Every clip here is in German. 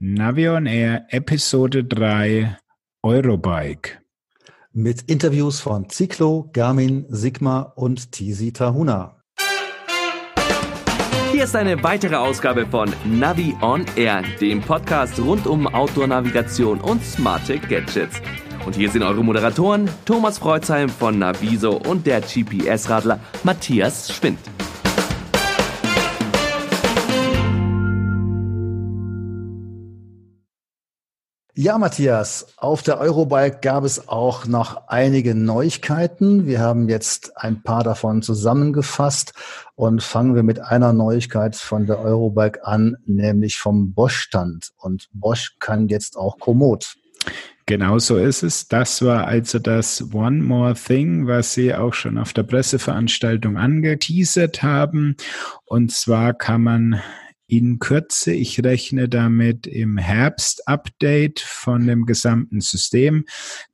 Navion Air Episode 3 Eurobike. Mit Interviews von Ciclo, Garmin, Sigma und Tisi Tahuna. Hier ist eine weitere Ausgabe von Navi on Air, dem Podcast rund um Outdoor-Navigation und smarte Gadgets. Und hier sind eure Moderatoren Thomas Freuzheim von Naviso und der GPS-Radler Matthias Schwind. Ja, Matthias, auf der Eurobike gab es auch noch einige Neuigkeiten. Wir haben jetzt ein paar davon zusammengefasst und fangen wir mit einer Neuigkeit von der Eurobike an, nämlich vom Bosch-Stand. Und Bosch kann jetzt auch Komoot. Genau so ist es. Das war also das One More Thing, was Sie auch schon auf der Presseveranstaltung angeteasert haben. Und zwar kann man in Kürze. Ich rechne damit im Herbst-Update von dem gesamten System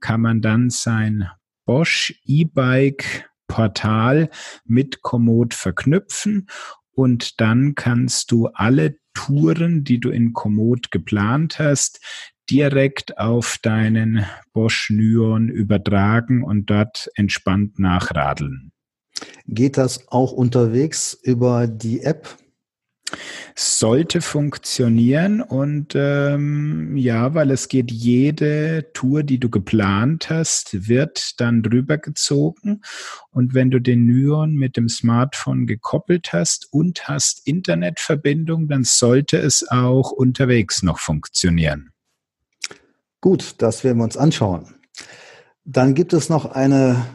kann man dann sein Bosch E-Bike Portal mit Komoot verknüpfen und dann kannst du alle Touren, die du in Komoot geplant hast, direkt auf deinen Bosch Nyon übertragen und dort entspannt nachradeln. Geht das auch unterwegs über die App? Sollte funktionieren und ähm, ja, weil es geht, jede Tour, die du geplant hast, wird dann drüber gezogen und wenn du den Nyon mit dem Smartphone gekoppelt hast und hast Internetverbindung, dann sollte es auch unterwegs noch funktionieren. Gut, das werden wir uns anschauen. Dann gibt es noch eine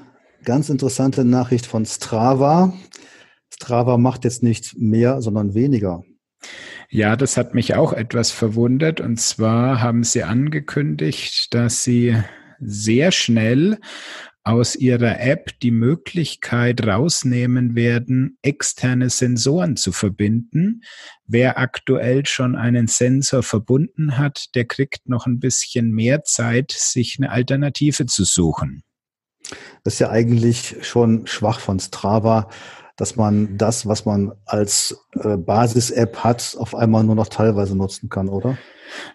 ganz interessante Nachricht von Strava. Strava macht jetzt nicht mehr, sondern weniger. Ja, das hat mich auch etwas verwundert. Und zwar haben sie angekündigt, dass sie sehr schnell aus ihrer App die Möglichkeit rausnehmen werden, externe Sensoren zu verbinden. Wer aktuell schon einen Sensor verbunden hat, der kriegt noch ein bisschen mehr Zeit, sich eine Alternative zu suchen. Das ist ja eigentlich schon schwach von Strava, dass man das, was man als äh, Basis-App hat, auf einmal nur noch teilweise nutzen kann, oder?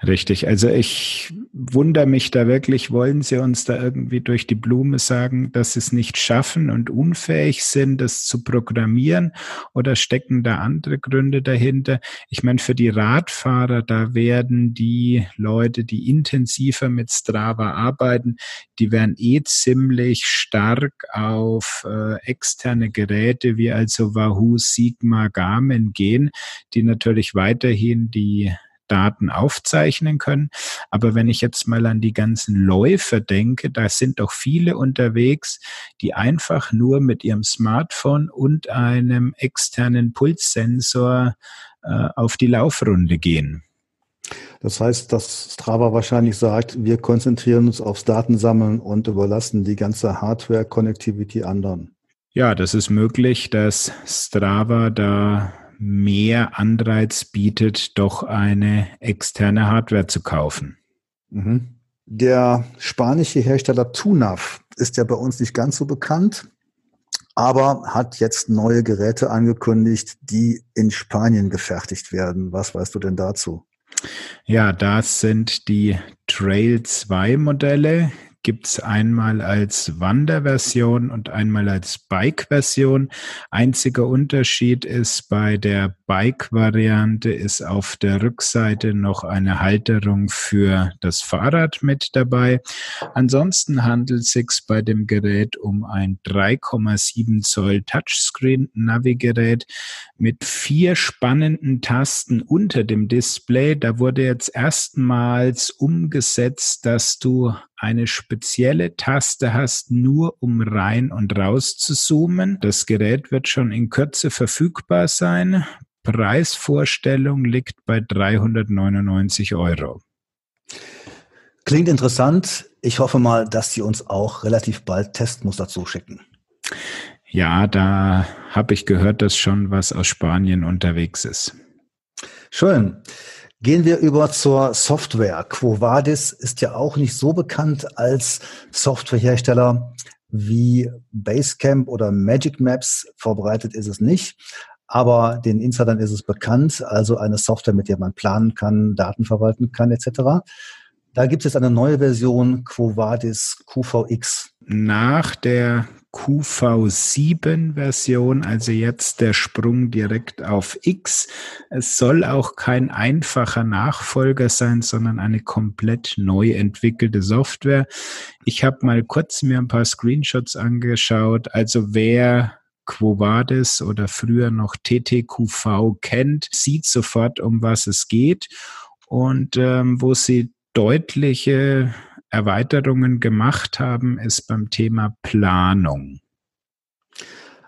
Richtig. Also ich wundere mich da wirklich, wollen Sie uns da irgendwie durch die Blume sagen, dass Sie es nicht schaffen und unfähig sind, das zu programmieren oder stecken da andere Gründe dahinter? Ich meine, für die Radfahrer, da werden die Leute, die intensiver mit Strava arbeiten, die werden eh ziemlich stark auf äh, externe Geräte wie also Wahoo, Sigma, Garmin gehen, die natürlich weiterhin die Daten aufzeichnen können. Aber wenn ich jetzt mal an die ganzen Läufer denke, da sind doch viele unterwegs, die einfach nur mit ihrem Smartphone und einem externen Pulssensor äh, auf die Laufrunde gehen. Das heißt, dass Strava wahrscheinlich sagt, wir konzentrieren uns aufs Datensammeln und überlassen die ganze Hardware-Connectivity anderen. Ja, das ist möglich, dass Strava da mehr Anreiz bietet, doch eine externe Hardware zu kaufen. Mhm. Der spanische Hersteller Tunav ist ja bei uns nicht ganz so bekannt, aber hat jetzt neue Geräte angekündigt, die in Spanien gefertigt werden. Was weißt du denn dazu? Ja, das sind die Trail 2 Modelle, gibt es einmal als Wanderversion und einmal als Bike-Version. Einziger Unterschied ist bei der Bike-Variante ist auf der Rückseite noch eine Halterung für das Fahrrad mit dabei. Ansonsten handelt es sich bei dem Gerät um ein 3,7 Zoll Touchscreen-Navigerät mit vier spannenden Tasten unter dem Display. Da wurde jetzt erstmals umgesetzt, dass du eine spezielle Taste hast, nur um rein und raus zu zoomen. Das Gerät wird schon in Kürze verfügbar sein. Preisvorstellung liegt bei 399 Euro. Klingt interessant. Ich hoffe mal, dass Sie uns auch relativ bald Testmuster zuschicken. Ja, da habe ich gehört, dass schon was aus Spanien unterwegs ist. Schön. Gehen wir über zur Software. Quo Vadis ist ja auch nicht so bekannt als Softwarehersteller wie Basecamp oder Magic Maps. Verbreitet ist es nicht. aber den Insidern ist es bekannt, also eine Software, mit der man planen kann, Daten verwalten kann etc. Da gibt es jetzt eine neue Version Quo Vadis QVX. Nach der QV7-Version, also jetzt der Sprung direkt auf X. Es soll auch kein einfacher Nachfolger sein, sondern eine komplett neu entwickelte Software. Ich habe mal kurz mir ein paar Screenshots angeschaut. Also wer Quo Vadis oder früher noch TTQV kennt, sieht sofort, um was es geht. Und ähm, wo sie deutliche Erweiterungen gemacht haben, ist beim Thema Planung.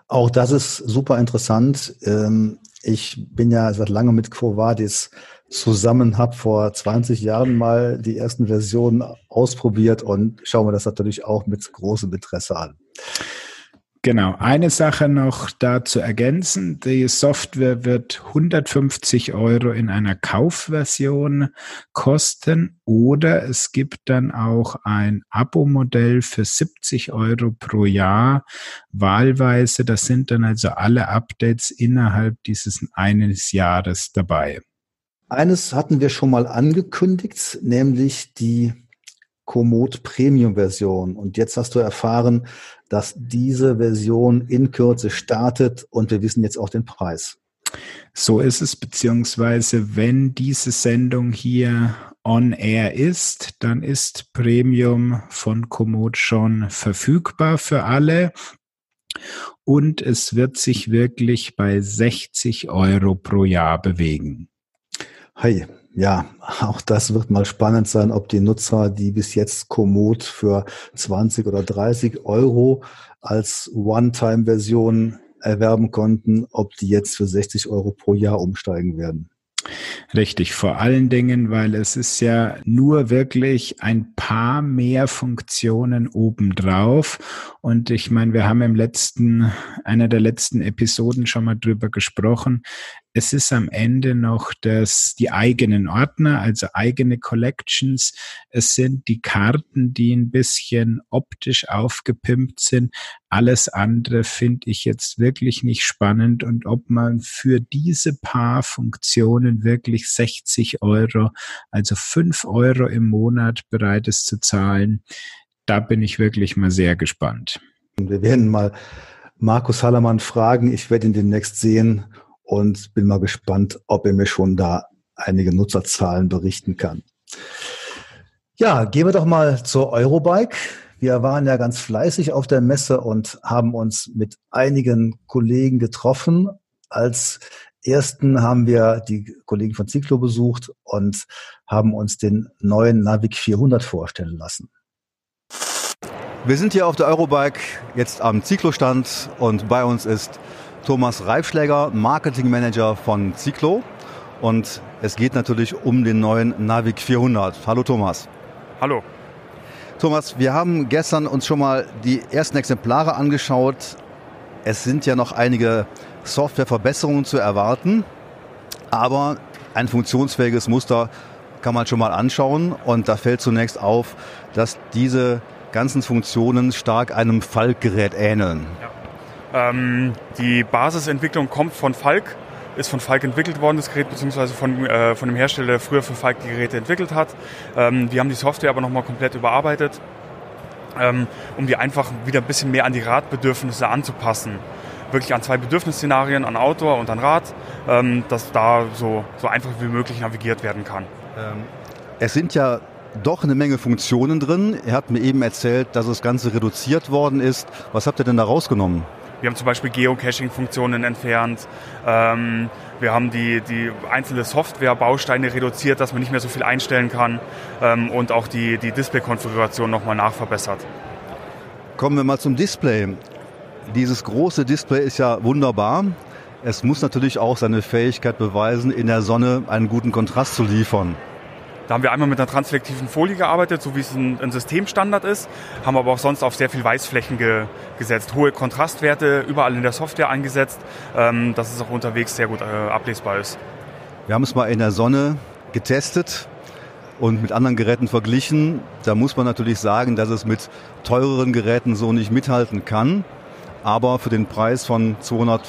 Auch das ist super interessant. Ähm, ich bin ja seit langem mit Quo Vadis zusammen, habe vor 20 Jahren mal die ersten Versionen ausprobiert und schauen wir das natürlich auch mit großem Interesse an. Genau, eine Sache noch da zu ergänzen. Die Software wird 150 Euro in einer Kaufversion kosten oder es gibt dann auch ein Abo-Modell für 70 Euro pro Jahr wahlweise. Das sind dann also alle Updates innerhalb dieses eines Jahres dabei. Eines hatten wir schon mal angekündigt, nämlich die Komoot Premium Version. Und jetzt hast du erfahren, dass diese Version in Kürze startet und wir wissen jetzt auch den Preis. So ist es, beziehungsweise wenn diese Sendung hier on air ist, dann ist Premium von Komoot schon verfügbar für alle. Und es wird sich wirklich bei 60 Euro pro Jahr bewegen. Hey, ja, auch das wird mal spannend sein, ob die Nutzer, die bis jetzt Komoot für 20 oder 30 Euro als One-Time-Version erwerben konnten, ob die jetzt für 60 Euro pro Jahr umsteigen werden. Richtig, vor allen Dingen, weil es ist ja nur wirklich ein paar mehr Funktionen obendrauf. Und ich meine, wir haben im letzten, einer der letzten Episoden schon mal drüber gesprochen es ist am Ende noch das, die eigenen Ordner, also eigene Collections. Es sind die Karten, die ein bisschen optisch aufgepimpt sind. Alles andere finde ich jetzt wirklich nicht spannend. Und ob man für diese paar Funktionen wirklich 60 Euro, also 5 Euro im Monat bereit ist zu zahlen, da bin ich wirklich mal sehr gespannt. Wir werden mal Markus Hallermann fragen. Ich werde ihn demnächst sehen und bin mal gespannt, ob er mir schon da einige Nutzerzahlen berichten kann. Ja, gehen wir doch mal zur Eurobike. Wir waren ja ganz fleißig auf der Messe und haben uns mit einigen Kollegen getroffen. Als ersten haben wir die Kollegen von Ciclo besucht und haben uns den neuen Navic 400 vorstellen lassen. Wir sind hier auf der Eurobike jetzt am Ciclo-Stand und bei uns ist Thomas Reifschläger, Marketing Manager von Ciclo. Und es geht natürlich um den neuen Navic 400. Hallo Thomas. Hallo. Thomas, wir haben gestern uns schon mal die ersten Exemplare angeschaut. Es sind ja noch einige Softwareverbesserungen zu erwarten, aber ein funktionsfähiges Muster kann man schon mal anschauen und da fällt zunächst auf, dass diese ganzen Funktionen stark einem Falkgerät ähneln. Ja. Ähm, die Basisentwicklung kommt von Falk, ist von Falk entwickelt worden, das Gerät, beziehungsweise von, äh, von dem Hersteller, der früher für Falk die Geräte entwickelt hat. Ähm, wir haben die Software aber nochmal komplett überarbeitet, ähm, um die einfach wieder ein bisschen mehr an die Radbedürfnisse anzupassen. Wirklich an zwei Bedürfnisszenarien, an Outdoor und an Rad, ähm, dass da so, so einfach wie möglich navigiert werden kann. Ähm, es sind ja doch eine Menge Funktionen drin. Er hat mir eben erzählt, dass das Ganze reduziert worden ist. Was habt ihr denn da rausgenommen? Wir haben zum Beispiel Geocaching-Funktionen entfernt. Ähm, wir haben die, die einzelne Software-Bausteine reduziert, dass man nicht mehr so viel einstellen kann ähm, und auch die, die Display-Konfiguration nochmal nachverbessert. Kommen wir mal zum Display. Dieses große Display ist ja wunderbar. Es muss natürlich auch seine Fähigkeit beweisen, in der Sonne einen guten Kontrast zu liefern. Da haben wir einmal mit einer transflektiven Folie gearbeitet, so wie es ein, ein Systemstandard ist, haben aber auch sonst auf sehr viel Weißflächen ge, gesetzt, hohe Kontrastwerte überall in der Software eingesetzt, ähm, dass es auch unterwegs sehr gut äh, ablesbar ist. Wir haben es mal in der Sonne getestet und mit anderen Geräten verglichen. Da muss man natürlich sagen, dass es mit teureren Geräten so nicht mithalten kann. Aber für den Preis von 200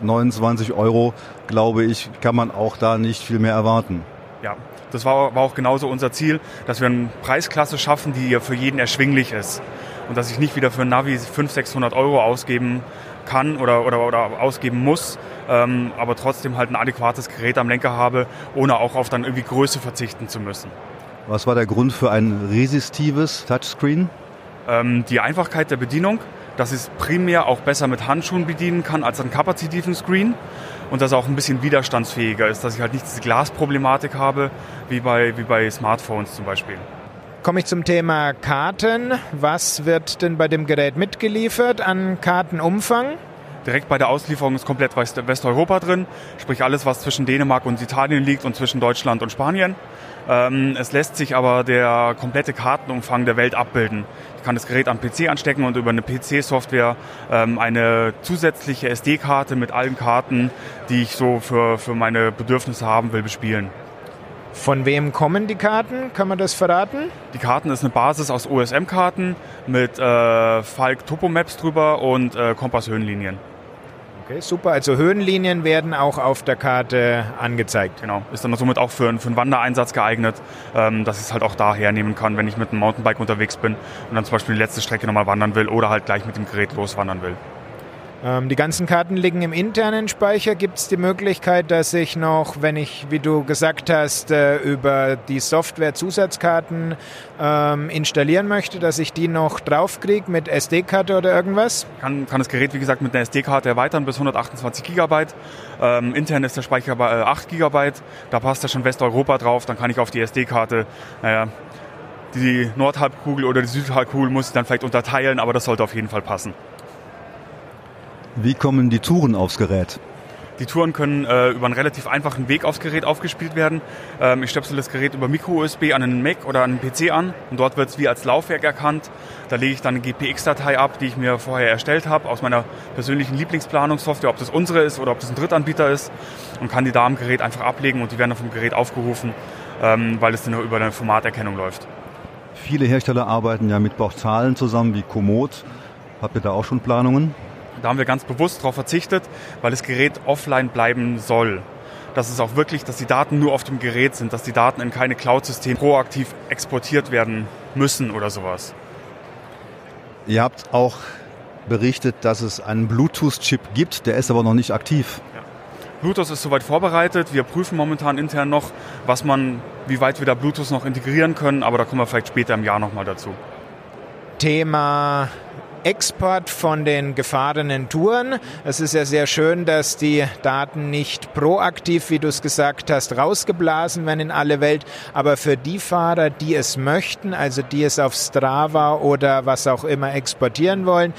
29 Euro, glaube ich, kann man auch da nicht viel mehr erwarten. Ja, das war, war auch genauso unser Ziel, dass wir eine Preisklasse schaffen, die für jeden erschwinglich ist. Und dass ich nicht wieder für ein Navi 500, 600 Euro ausgeben kann oder, oder, oder ausgeben muss, ähm, aber trotzdem halt ein adäquates Gerät am Lenker habe, ohne auch auf dann irgendwie Größe verzichten zu müssen. Was war der Grund für ein resistives Touchscreen? Ähm, die Einfachkeit der Bedienung, dass ich es primär auch besser mit Handschuhen bedienen kann als einen kapazitiven Screen und dass er auch ein bisschen widerstandsfähiger ist, dass ich halt nicht diese Glasproblematik habe, wie bei, wie bei Smartphones zum Beispiel. Komme ich zum Thema Karten. Was wird denn bei dem Gerät mitgeliefert an Kartenumfang? Direkt bei der Auslieferung ist komplett Westeuropa drin, sprich alles, was zwischen Dänemark und Italien liegt und zwischen Deutschland und Spanien. Ähm, es lässt sich aber der komplette Kartenumfang der Welt abbilden. Ich kann das Gerät am PC anstecken und über eine PC-Software ähm, eine zusätzliche SD-Karte mit allen Karten, die ich so für, für meine Bedürfnisse haben will, bespielen. Von wem kommen die Karten? Kann man das verraten? Die Karten ist eine Basis aus OSM-Karten mit äh, Falk Topomaps drüber und äh, Kompass-Höhenlinien. Okay, super. Also Höhenlinien werden auch auf der Karte angezeigt. Genau. Ist dann somit auch für, für einen Wandereinsatz geeignet, ähm, dass ich es halt auch da hernehmen kann, wenn ich mit einem Mountainbike unterwegs bin und dann zum Beispiel die letzte Strecke nochmal wandern will oder halt gleich mit dem Gerät loswandern will. Ähm, die ganzen Karten liegen im internen Speicher. Gibt es die Möglichkeit, dass ich noch, wenn ich, wie du gesagt hast, äh, über die Software Zusatzkarten ähm, installieren möchte, dass ich die noch draufkriege mit SD-Karte oder irgendwas? Kann, kann das Gerät, wie gesagt, mit einer SD-Karte erweitern bis 128 GB. Ähm, intern ist der Speicher bei äh, 8 GB. Da passt ja schon Westeuropa drauf. Dann kann ich auf die SD-Karte, naja, die Nordhalbkugel oder die Südhalbkugel muss ich dann vielleicht unterteilen, aber das sollte auf jeden Fall passen. Wie kommen die Touren aufs Gerät? Die Touren können äh, über einen relativ einfachen Weg aufs Gerät aufgespielt werden. Ähm, ich stöpsel das Gerät über Micro-USB an einen Mac oder an einen PC an und dort wird es wie als Laufwerk erkannt. Da lege ich dann eine GPX-Datei ab, die ich mir vorher erstellt habe aus meiner persönlichen Lieblingsplanungssoftware, ob das unsere ist oder ob das ein Drittanbieter ist und kann die da am Gerät einfach ablegen und die werden dann vom Gerät aufgerufen, ähm, weil es dann über eine Formaterkennung läuft. Viele Hersteller arbeiten ja mit Portalen zusammen wie Komoot. Habt ihr da auch schon Planungen? Da haben wir ganz bewusst darauf verzichtet, weil das Gerät offline bleiben soll. Dass es auch wirklich, dass die Daten nur auf dem Gerät sind, dass die Daten in keine Cloud-System proaktiv exportiert werden müssen oder sowas. Ihr habt auch berichtet, dass es einen Bluetooth-Chip gibt, der ist aber noch nicht aktiv. Ja. Bluetooth ist soweit vorbereitet. Wir prüfen momentan intern noch, was man, wie weit wir da Bluetooth noch integrieren können, aber da kommen wir vielleicht später im Jahr nochmal dazu. Thema Export von den gefahrenen Touren. Es ist ja sehr schön, dass die Daten nicht proaktiv, wie du es gesagt hast, rausgeblasen werden in alle Welt, aber für die Fahrer, die es möchten, also die es auf Strava oder was auch immer exportieren wollen,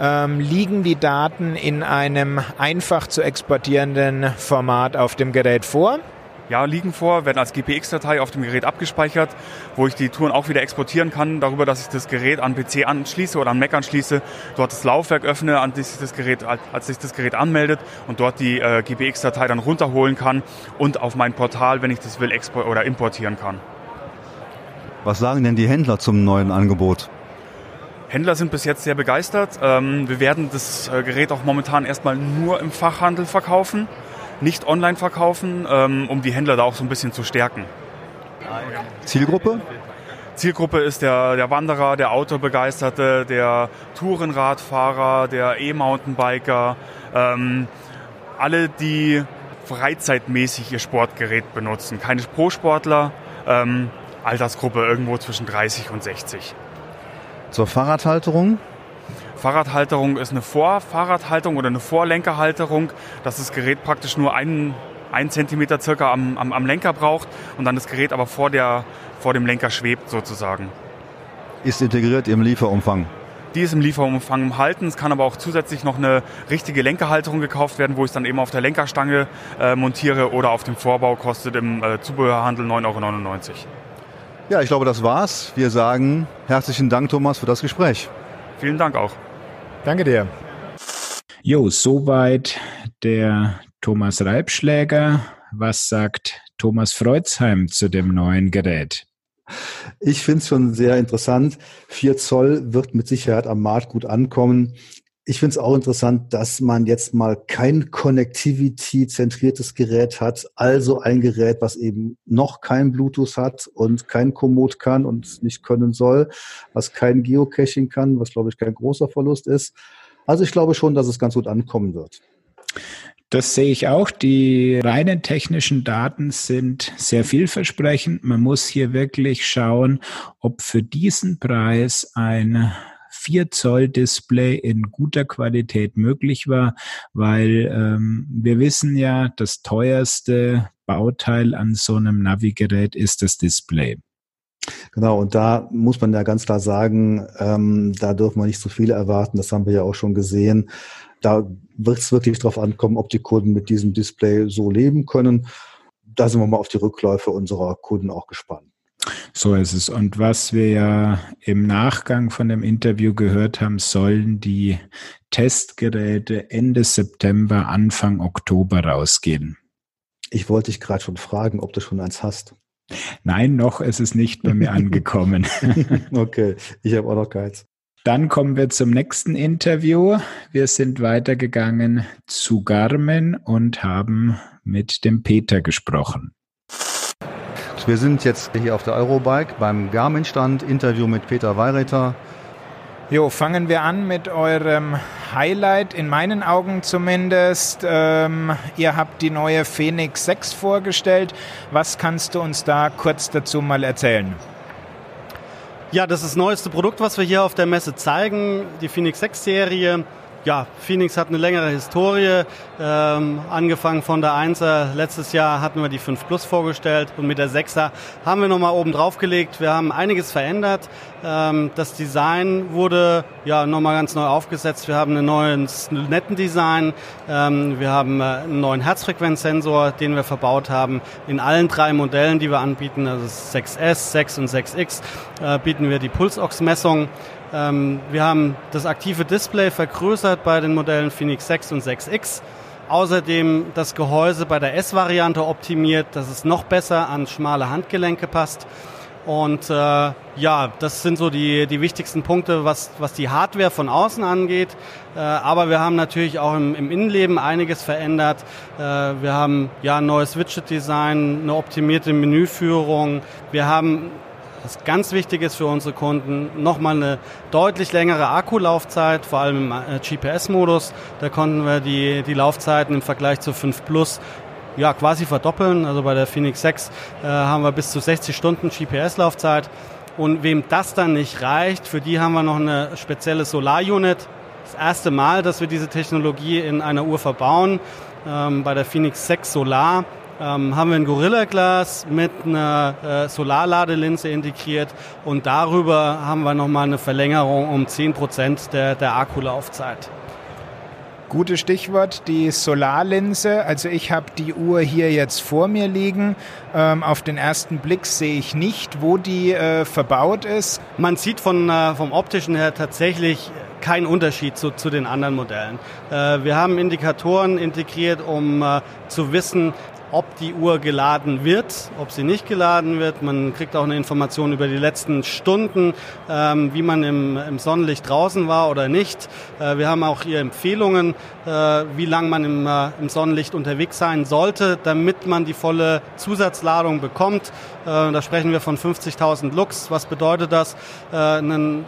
ähm, liegen die Daten in einem einfach zu exportierenden Format auf dem Gerät vor ja, liegen vor, werden als GPX-Datei auf dem Gerät abgespeichert, wo ich die Touren auch wieder exportieren kann, darüber, dass ich das Gerät an PC anschließe oder an Mac anschließe, dort das Laufwerk öffne, an das das Gerät, als sich das Gerät anmeldet und dort die äh, GPX-Datei dann runterholen kann und auf mein Portal, wenn ich das will, export oder importieren kann. Was sagen denn die Händler zum neuen Angebot? Händler sind bis jetzt sehr begeistert. Ähm, wir werden das äh, Gerät auch momentan erstmal nur im Fachhandel verkaufen nicht online verkaufen, ähm, um die Händler da auch so ein bisschen zu stärken. Zielgruppe? Zielgruppe ist der, der Wanderer, der Autobegeisterte, der Tourenradfahrer, der E-Mountainbiker, ähm, alle, die freizeitmäßig ihr Sportgerät benutzen. Keine Pro-Sportler, ähm, Altersgruppe irgendwo zwischen 30 und 60. Zur Fahrradhalterung? Fahrradhalterung ist eine Vorfahrradhalterung oder eine Vorlenkerhalterung, dass das Gerät praktisch nur einen, einen Zentimeter circa am, am, am Lenker braucht und dann das Gerät aber vor, der, vor dem Lenker schwebt sozusagen. Ist integriert im Lieferumfang? Die ist im Lieferumfang halten. Es kann aber auch zusätzlich noch eine richtige Lenkerhalterung gekauft werden, wo ich es dann eben auf der Lenkerstange äh, montiere oder auf dem Vorbau kostet im äh, Zubehörhandel 9,99 Euro. Ja, ich glaube, das war's. Wir sagen herzlichen Dank, Thomas, für das Gespräch. Vielen Dank auch. Danke dir. Jo, soweit der Thomas Reibschläger. Was sagt Thomas Freuzheim zu dem neuen Gerät? Ich finde es schon sehr interessant. 4 Zoll wird mit Sicherheit am Markt gut ankommen. Ich finde es auch interessant, dass man jetzt mal kein Connectivity-zentriertes Gerät hat, also ein Gerät, was eben noch kein Bluetooth hat und kein Komoot kann und nicht können soll, was kein Geocaching kann, was glaube ich kein großer Verlust ist. Also ich glaube schon, dass es ganz gut ankommen wird. Das sehe ich auch. Die reinen technischen Daten sind sehr vielversprechend. Man muss hier wirklich schauen, ob für diesen Preis ein 4 Zoll Display in guter Qualität möglich war, weil ähm, wir wissen ja, das teuerste Bauteil an so einem Navigerät ist das Display. Genau, und da muss man ja ganz klar sagen, ähm, da dürfen wir nicht zu viel erwarten, das haben wir ja auch schon gesehen. Da wird es wirklich darauf ankommen, ob die Kunden mit diesem Display so leben können. Da sind wir mal auf die Rückläufe unserer Kunden auch gespannt. So ist es. Und was wir ja im Nachgang von dem Interview gehört haben, sollen die Testgeräte Ende September, Anfang Oktober rausgehen. Ich wollte dich gerade schon fragen, ob du schon eins hast. Nein, noch ist es nicht bei mir angekommen. okay, ich habe auch noch keins. Dann kommen wir zum nächsten Interview. Wir sind weitergegangen zu Garmin und haben mit dem Peter gesprochen. Wir sind jetzt hier auf der Eurobike beim Garmin-Stand. Interview mit Peter Weireter. Jo, fangen wir an mit eurem Highlight, in meinen Augen zumindest. Ähm, ihr habt die neue Phoenix 6 vorgestellt. Was kannst du uns da kurz dazu mal erzählen? Ja, das ist das neueste Produkt, was wir hier auf der Messe zeigen, die Phoenix 6 Serie ja, Phoenix hat eine längere Historie, ähm, angefangen von der 1er. Letztes Jahr hatten wir die 5 Plus vorgestellt und mit der 6er haben wir nochmal oben drauf gelegt. Wir haben einiges verändert. Ähm, das Design wurde ja nochmal ganz neu aufgesetzt. Wir haben ein neues netten Design. Ähm, wir haben äh, einen neuen Herzfrequenzsensor, den wir verbaut haben. In allen drei Modellen, die wir anbieten, also 6S, 6 und 6X, äh, bieten wir die Pulsox-Messung. Ähm, wir haben das aktive Display vergrößert bei den Modellen Phoenix 6 und 6X. Außerdem das Gehäuse bei der S-Variante optimiert, dass es noch besser an schmale Handgelenke passt. Und äh, ja, das sind so die, die wichtigsten Punkte, was, was die Hardware von außen angeht. Äh, aber wir haben natürlich auch im, im Innenleben einiges verändert. Äh, wir haben ja ein neues Widget-Design, eine optimierte Menüführung. Wir haben was ganz wichtig ist für unsere Kunden, nochmal eine deutlich längere Akkulaufzeit, vor allem im äh, GPS-Modus. Da konnten wir die, die Laufzeiten im Vergleich zu 5 Plus ja, quasi verdoppeln. Also bei der Phoenix 6 äh, haben wir bis zu 60 Stunden GPS-Laufzeit. Und wem das dann nicht reicht, für die haben wir noch eine spezielle Solar-Unit. Das erste Mal, dass wir diese Technologie in einer Uhr verbauen. Ähm, bei der Phoenix 6 Solar ähm, haben wir ein Gorilla Glas mit einer äh, Solarladelinse integriert und darüber haben wir nochmal eine Verlängerung um 10% der, der Akkulaufzeit. Gutes Stichwort, die Solarlinse. Also ich habe die Uhr hier jetzt vor mir liegen. Ähm, auf den ersten Blick sehe ich nicht, wo die äh, verbaut ist. Man sieht von, äh, vom optischen her tatsächlich keinen Unterschied zu, zu den anderen Modellen. Äh, wir haben Indikatoren integriert, um äh, zu wissen, ob die Uhr geladen wird, ob sie nicht geladen wird. Man kriegt auch eine Information über die letzten Stunden, ähm, wie man im, im, Sonnenlicht draußen war oder nicht. Äh, wir haben auch hier Empfehlungen, äh, wie lange man im, äh, im, Sonnenlicht unterwegs sein sollte, damit man die volle Zusatzladung bekommt. Äh, da sprechen wir von 50.000 Lux. Was bedeutet das? Äh, ein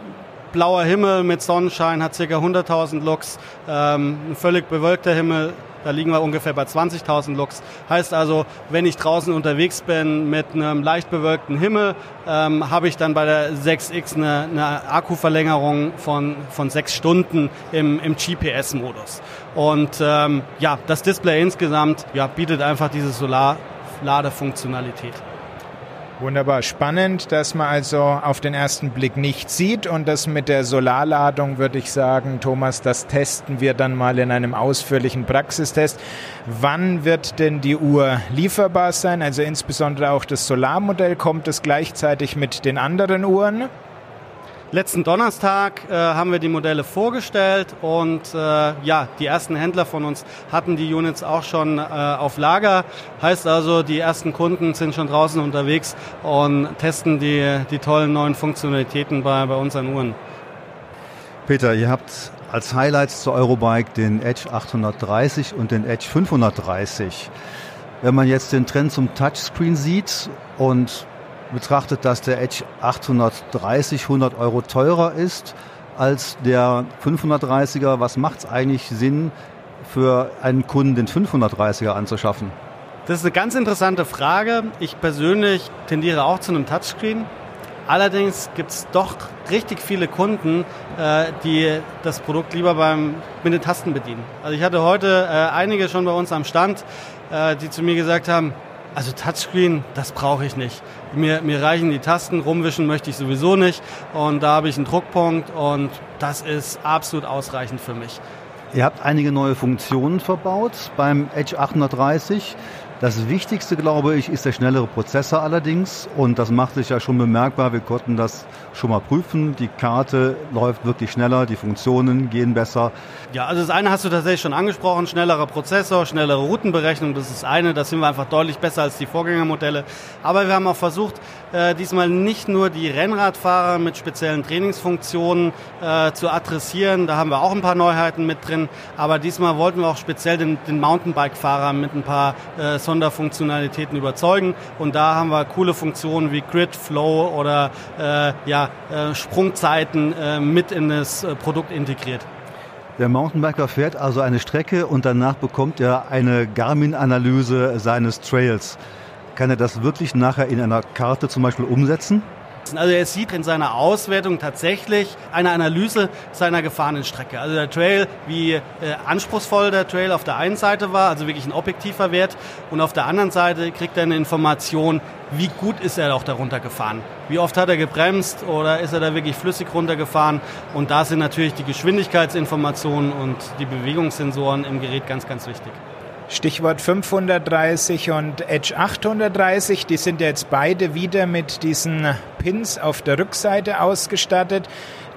blauer Himmel mit Sonnenschein hat ca. 100.000 Lux. Ähm, ein völlig bewölkter Himmel da liegen wir ungefähr bei 20.000 Lux. Heißt also, wenn ich draußen unterwegs bin mit einem leicht bewölkten Himmel, ähm, habe ich dann bei der 6X eine, eine Akkuverlängerung von, von sechs Stunden im, im GPS-Modus. Und ähm, ja, das Display insgesamt ja, bietet einfach diese Solarladefunktionalität. Wunderbar, spannend, dass man also auf den ersten Blick nicht sieht und das mit der Solarladung würde ich sagen, Thomas, das testen wir dann mal in einem ausführlichen Praxistest. Wann wird denn die Uhr lieferbar sein? Also insbesondere auch das Solarmodell, kommt es gleichzeitig mit den anderen Uhren? Letzten Donnerstag äh, haben wir die Modelle vorgestellt und äh, ja, die ersten Händler von uns hatten die Units auch schon äh, auf Lager. Heißt also, die ersten Kunden sind schon draußen unterwegs und testen die, die tollen neuen Funktionalitäten bei, bei unseren Uhren. Peter, ihr habt als Highlights zur Eurobike den Edge 830 und den Edge 530. Wenn man jetzt den Trend zum Touchscreen sieht und betrachtet, dass der Edge 830 100 Euro teurer ist als der 530er, was macht es eigentlich Sinn für einen Kunden den 530er anzuschaffen? Das ist eine ganz interessante Frage. Ich persönlich tendiere auch zu einem Touchscreen. Allerdings gibt es doch richtig viele Kunden, äh, die das Produkt lieber beim, mit den Tasten bedienen. Also ich hatte heute äh, einige schon bei uns am Stand, äh, die zu mir gesagt haben, also Touchscreen, das brauche ich nicht. Mir, mir reichen die Tasten, rumwischen möchte ich sowieso nicht. Und da habe ich einen Druckpunkt und das ist absolut ausreichend für mich. Ihr habt einige neue Funktionen verbaut beim Edge 830. Das Wichtigste, glaube ich, ist der schnellere Prozessor allerdings. Und das macht sich ja schon bemerkbar. Wir konnten das schon mal prüfen. Die Karte läuft wirklich schneller, die Funktionen gehen besser. Ja, also das eine hast du tatsächlich schon angesprochen. Schnellerer Prozessor, schnellere Routenberechnung. Das ist eine. Da sind wir einfach deutlich besser als die Vorgängermodelle. Aber wir haben auch versucht, äh, diesmal nicht nur die Rennradfahrer mit speziellen Trainingsfunktionen äh, zu adressieren. Da haben wir auch ein paar Neuheiten mit drin. Aber diesmal wollten wir auch speziell den, den Mountainbike-Fahrer mit ein paar äh, Sonderfunktionalitäten überzeugen. Und da haben wir coole Funktionen wie Grid, Flow oder äh, ja, äh, Sprungzeiten mit in das Produkt integriert. Der Mountainbiker fährt also eine Strecke und danach bekommt er eine Garmin-Analyse seines Trails. Kann er das wirklich nachher in einer Karte zum Beispiel umsetzen? Also er sieht in seiner Auswertung tatsächlich eine Analyse seiner gefahrenen Strecke. Also der Trail, wie äh, anspruchsvoll der Trail auf der einen Seite war, also wirklich ein objektiver Wert. Und auf der anderen Seite kriegt er eine Information, wie gut ist er auch darunter gefahren. Wie oft hat er gebremst oder ist er da wirklich flüssig runtergefahren. Und da sind natürlich die Geschwindigkeitsinformationen und die Bewegungssensoren im Gerät ganz, ganz wichtig. Stichwort 530 und Edge 830, die sind jetzt beide wieder mit diesen Pins auf der Rückseite ausgestattet.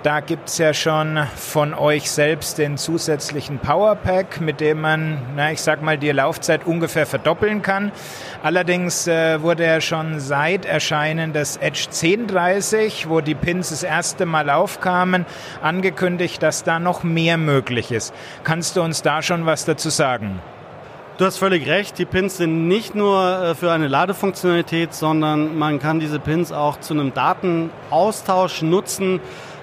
Da gibt es ja schon von euch selbst den zusätzlichen Powerpack, mit dem man, na, ich sag mal, die Laufzeit ungefähr verdoppeln kann. Allerdings äh, wurde ja schon seit Erscheinen des Edge 1030, wo die Pins das erste Mal aufkamen, angekündigt, dass da noch mehr möglich ist. Kannst du uns da schon was dazu sagen? Du hast völlig recht, die Pins sind nicht nur äh, für eine Ladefunktionalität, sondern man kann diese Pins auch zu einem Datenaustausch nutzen.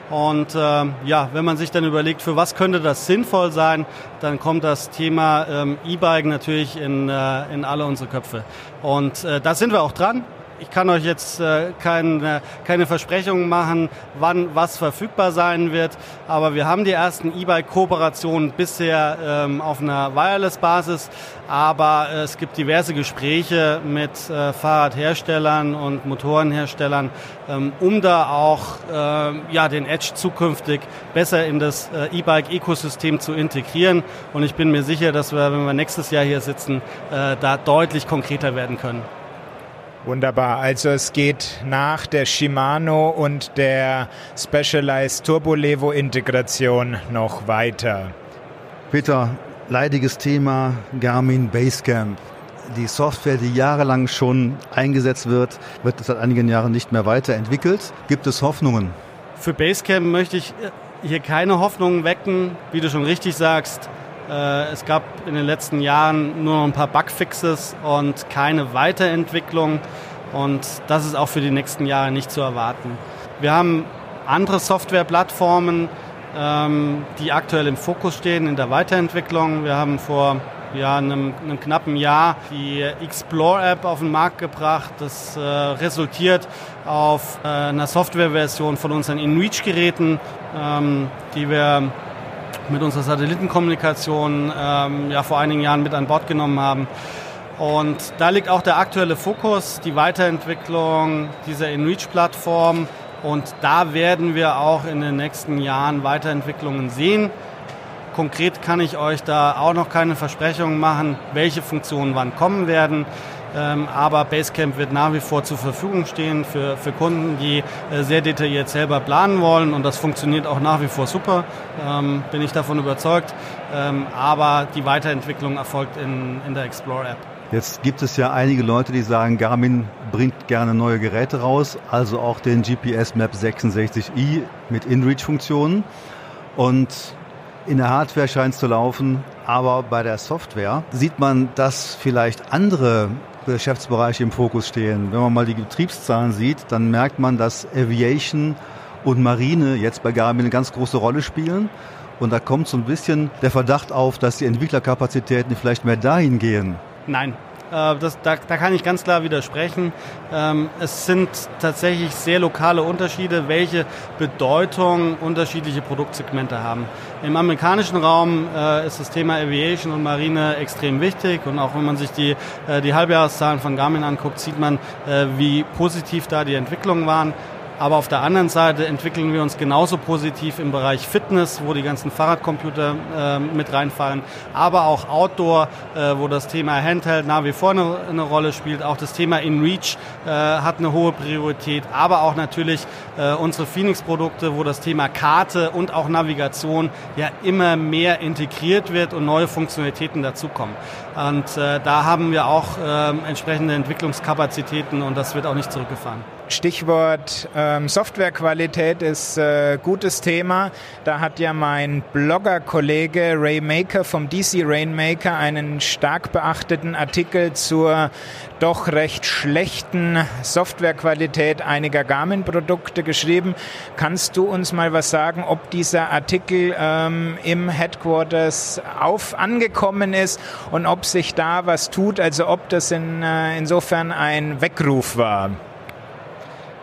Und äh, ja, wenn man sich dann überlegt, für was könnte das sinnvoll sein, dann kommt das Thema ähm, E-Bike natürlich in, äh, in alle unsere Köpfe. Und äh, da sind wir auch dran. Ich kann euch jetzt äh, kein, äh, keine Versprechungen machen, wann was verfügbar sein wird, aber wir haben die ersten E-Bike-Kooperationen bisher ähm, auf einer Wireless-Basis, aber äh, es gibt diverse Gespräche mit äh, Fahrradherstellern und Motorenherstellern, ähm, um da auch äh, ja, den Edge zukünftig besser in das äh, E-Bike-Ökosystem zu integrieren. Und ich bin mir sicher, dass wir, wenn wir nächstes Jahr hier sitzen, äh, da deutlich konkreter werden können. Wunderbar. Also es geht nach der Shimano und der Specialized Turbo Levo Integration noch weiter. Peter, leidiges Thema Garmin Basecamp. Die Software, die jahrelang schon eingesetzt wird, wird seit einigen Jahren nicht mehr weiterentwickelt. Gibt es Hoffnungen? Für Basecamp möchte ich hier keine Hoffnungen wecken. Wie du schon richtig sagst, es gab in den letzten Jahren nur noch ein paar Bugfixes und keine Weiterentwicklung. Und das ist auch für die nächsten Jahre nicht zu erwarten. Wir haben andere Softwareplattformen, ähm, die aktuell im Fokus stehen in der Weiterentwicklung. Wir haben vor ja, einem, einem knappen Jahr die Explore-App auf den Markt gebracht. Das äh, resultiert auf äh, einer Softwareversion von unseren InReach-Geräten, ähm, die wir mit unserer Satellitenkommunikation ähm, ja, vor einigen Jahren mit an Bord genommen haben. Und da liegt auch der aktuelle Fokus, die Weiterentwicklung dieser InReach-Plattform. Und da werden wir auch in den nächsten Jahren Weiterentwicklungen sehen. Konkret kann ich euch da auch noch keine Versprechungen machen, welche Funktionen wann kommen werden. Ähm, aber Basecamp wird nach wie vor zur Verfügung stehen für, für Kunden, die äh, sehr detailliert selber planen wollen und das funktioniert auch nach wie vor super, ähm, bin ich davon überzeugt. Ähm, aber die Weiterentwicklung erfolgt in, in der Explore App. Jetzt gibt es ja einige Leute, die sagen, Garmin bringt gerne neue Geräte raus, also auch den GPS Map 66i mit InReach-Funktionen. Und In der Hardware scheint es zu laufen, aber bei der Software sieht man, dass vielleicht andere Geschäftsbereiche im Fokus stehen. Wenn man mal die Betriebszahlen sieht, dann merkt man, dass Aviation und Marine jetzt bei Garmin eine ganz große Rolle spielen. Und da kommt so ein bisschen der Verdacht auf, dass die Entwicklerkapazitäten vielleicht mehr dahin gehen. Nein, das, da, da, kann ich ganz klar widersprechen. Ähm, es sind tatsächlich sehr lokale Unterschiede, welche Bedeutung unterschiedliche Produktsegmente haben. Im amerikanischen Raum äh, ist das Thema Aviation und Marine extrem wichtig und auch wenn man sich die, äh, die Halbjahreszahlen von Garmin anguckt, sieht man, wie positiv da die Entwicklungen waren. Aber auf der anderen Seite entwickeln wir uns genauso positiv im Bereich Fitness, wo die ganzen Fahrradcomputer äh, mit reinfallen, aber auch Outdoor, äh, wo das Thema Handheld nach wie vor eine, eine Rolle spielt. Auch das Thema InReach äh, hat eine hohe Priorität, aber auch natürlich äh, unsere Phoenix-Produkte, wo das Thema Karte und auch Navigation ja immer mehr integriert wird und neue Funktionalitäten dazukommen. Und äh, da haben wir auch äh, entsprechende Entwicklungskapazitäten und das wird auch nicht zurückgefahren. Stichwort ähm, Softwarequalität ist äh, gutes Thema. Da hat ja mein Blogger-Kollege Ray Maker vom DC Rainmaker einen stark beachteten Artikel zur doch recht schlechten Softwarequalität einiger Garmin-Produkte geschrieben. Kannst du uns mal was sagen, ob dieser Artikel ähm, im Headquarters auf angekommen ist und ob sich da was tut, also ob das in, äh, insofern ein Weckruf war?